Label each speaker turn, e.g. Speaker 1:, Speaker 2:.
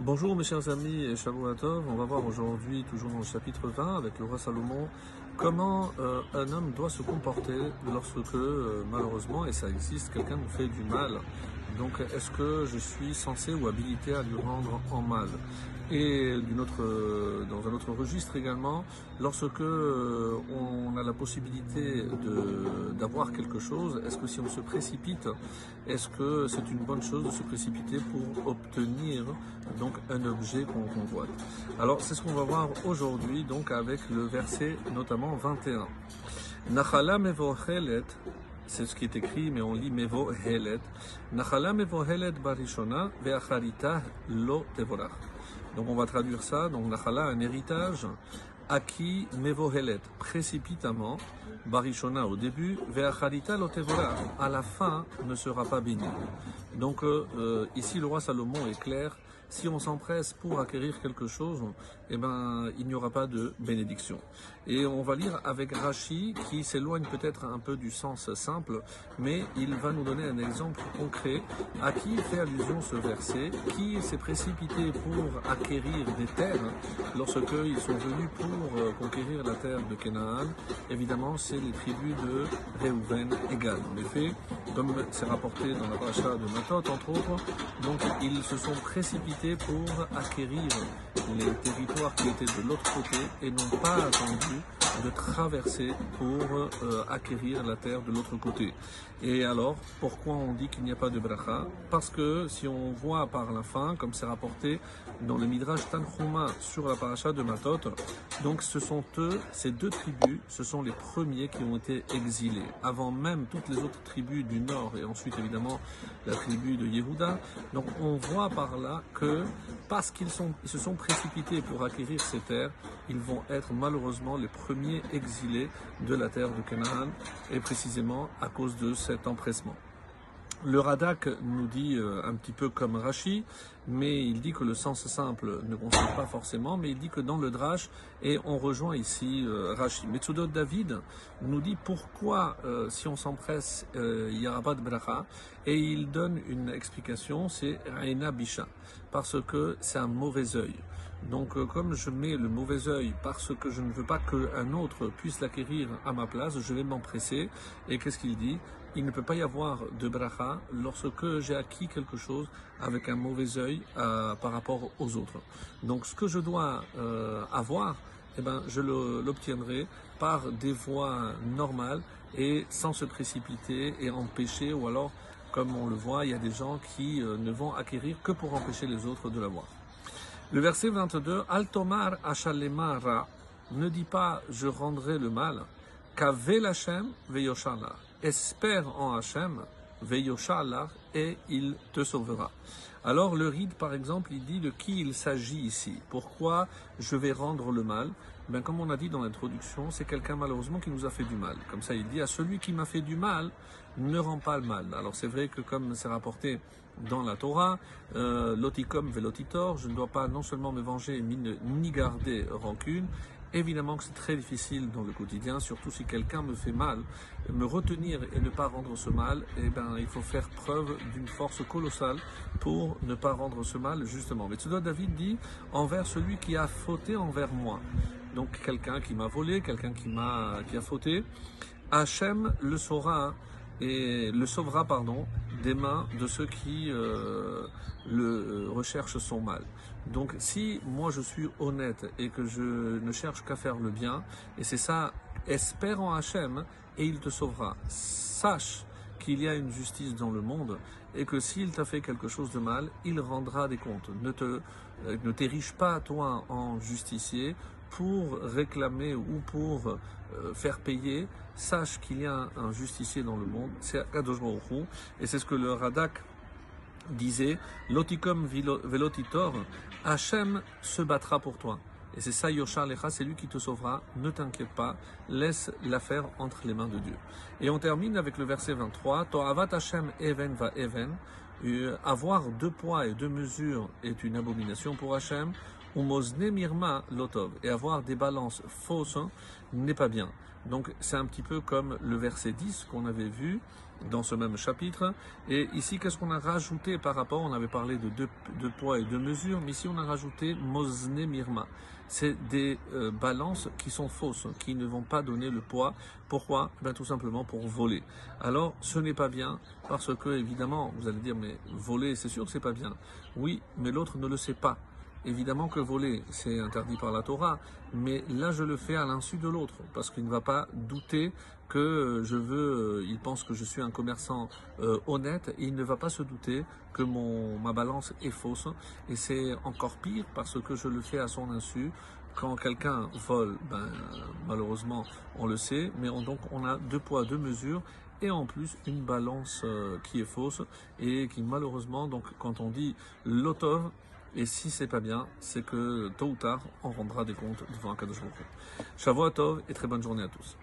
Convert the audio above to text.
Speaker 1: Bonjour mes chers amis et Shavuatov, on va voir aujourd'hui, toujours dans le chapitre 20 avec le roi Salomon, comment euh, un homme doit se comporter lorsque euh, malheureusement, et ça existe, quelqu'un nous fait du mal. Donc est-ce que je suis censé ou habilité à lui rendre en mal et autre, euh, dans un autre registre également, lorsque on a la possibilité d'avoir quelque chose, est-ce que si on se précipite, est-ce que c'est une bonne chose de se précipiter pour obtenir donc un objet qu'on convoite? Alors c'est ce qu'on va voir aujourd'hui donc avec le verset notamment 21. C'est ce qui est écrit, mais on lit mevohelet. Donc on va traduire ça. Donc nachala, un héritage acquis mevohelet, précipitamment, barishona au début, ve'acharita lo tevorach. À la fin, ne sera pas béni. Donc euh, euh, ici, le roi Salomon est clair si on s'empresse pour acquérir quelque chose, eh ben, il n'y aura pas de bénédiction. Et on va lire avec Rachi, qui s'éloigne peut-être un peu du sens simple, mais il va nous donner un exemple concret à qui fait allusion ce verset, qui s'est précipité pour acquérir des terres lorsqu'ils sont venus pour euh, conquérir la terre de Canaan? Évidemment, c'est les tribus de Réhouven égal. En effet, comme c'est rapporté dans la paracha de Entre autres, donc ils se sont précipités pour acquérir les territoires qui étaient de l'autre côté et n'ont pas attendu de traverser pour euh, acquérir la terre de l'autre côté. Et alors, pourquoi on dit qu'il n'y a pas de bracha? Parce que si on voit par la fin, comme c'est rapporté dans le Midrash Tanchuma sur la paracha de Matot, donc ce sont eux, ces deux tribus, ce sont les premiers qui ont été exilés. Avant même toutes les autres tribus du nord et ensuite évidemment la tribu de Yehuda. Donc on voit par là que parce qu'ils se sont précipités pour acquérir ces terres, ils vont être malheureusement les premiers exilés de la terre de Canaan et précisément à cause de cet empressement. Le Radak nous dit euh, un petit peu comme Rashi, mais il dit que le sens simple ne concerne pas forcément, mais il dit que dans le Drash, et on rejoint ici euh, Rashi. Metsudot David nous dit pourquoi, euh, si on s'empresse, il n'y de bracha, et il donne une explication, c'est Reina Bisha, parce que c'est un mauvais œil. Donc comme je mets le mauvais œil parce que je ne veux pas qu'un autre puisse l'acquérir à ma place, je vais m'empresser. Et qu'est-ce qu'il dit? Il ne peut pas y avoir de bracha lorsque j'ai acquis quelque chose avec un mauvais œil euh, par rapport aux autres. Donc ce que je dois euh, avoir, eh ben, je l'obtiendrai par des voies normales et sans se précipiter et empêcher, ou alors, comme on le voit, il y a des gens qui euh, ne vont acquérir que pour empêcher les autres de l'avoir. Le verset 22, Altomar Achalema Ra, ne dit pas je rendrai le mal, Kavel Hashem Veyoshana espère en Hachem, Veyoshalach, et il te sauvera. Alors le ride, par exemple, il dit de qui il s'agit ici. Pourquoi je vais rendre le mal? Ben, Comme on a dit dans l'introduction, c'est quelqu'un malheureusement qui nous a fait du mal. Comme ça, il dit à celui qui m'a fait du mal, ne rend pas le mal. Alors c'est vrai que comme c'est rapporté dans la Torah, euh, velotitor, je ne dois pas non seulement me venger ni garder rancune, Évidemment que c'est très difficile dans le quotidien, surtout si quelqu'un me fait mal. Me retenir et ne pas rendre ce mal, eh ben, il faut faire preuve d'une force colossale pour ne pas rendre ce mal, justement. Mais doit David dit envers celui qui a fauté envers moi. Donc quelqu'un qui m'a volé, quelqu'un qui m'a qui a fauté, Hachem le saura et le sauvera pardon des mains de ceux qui euh, le euh, recherchent son mal. Donc si moi je suis honnête et que je ne cherche qu'à faire le bien, et c'est ça, espère en Hachem et il te sauvera. Sache qu'il y a une justice dans le monde et que s'il t'a fait quelque chose de mal, il rendra des comptes. Ne te, euh, ne t'érige pas toi en justicier pour réclamer ou pour euh, faire payer. Sache qu'il y a un justicier dans le monde, c'est Kadosh et c'est ce que le Radak disait, Lotikom velotitor, Hachem se battra pour toi. Et c'est ça, Yoshar Lecha, c'est lui qui te sauvera. Ne t'inquiète pas, laisse l'affaire entre les mains de Dieu. Et on termine avec le verset 23. To'avat Hashem even va even. Euh, avoir deux poids et deux mesures est une abomination pour Hachem. Umozne mirma lotov. Et avoir des balances fausses n'est pas bien. Donc c'est un petit peu comme le verset 10 qu'on avait vu, dans ce même chapitre. Et ici, qu'est-ce qu'on a rajouté par rapport? On avait parlé de poids et deux mesures, mais ici on a rajouté Mosne Mirma. C'est des euh, balances qui sont fausses, qui ne vont pas donner le poids. Pourquoi? Ben, Tout simplement pour voler. Alors, ce n'est pas bien, parce que, évidemment, vous allez dire, mais voler, c'est sûr que c'est pas bien. Oui, mais l'autre ne le sait pas. Évidemment que voler, c'est interdit par la Torah, mais là je le fais à l'insu de l'autre, parce qu'il ne va pas douter que je veux, euh, il pense que je suis un commerçant euh, honnête, il ne va pas se douter que ma balance est fausse, et c'est encore pire parce que je le fais à son insu. Quand quelqu'un vole, ben, malheureusement, on le sait, mais donc on a deux poids, deux mesures, et en plus une balance euh, qui est fausse et qui malheureusement, donc quand on dit l'otov, et si c'est pas bien, c'est que tôt ou tard, on rendra des comptes devant un Kadosh Shavuot Tov et très bonne journée à tous.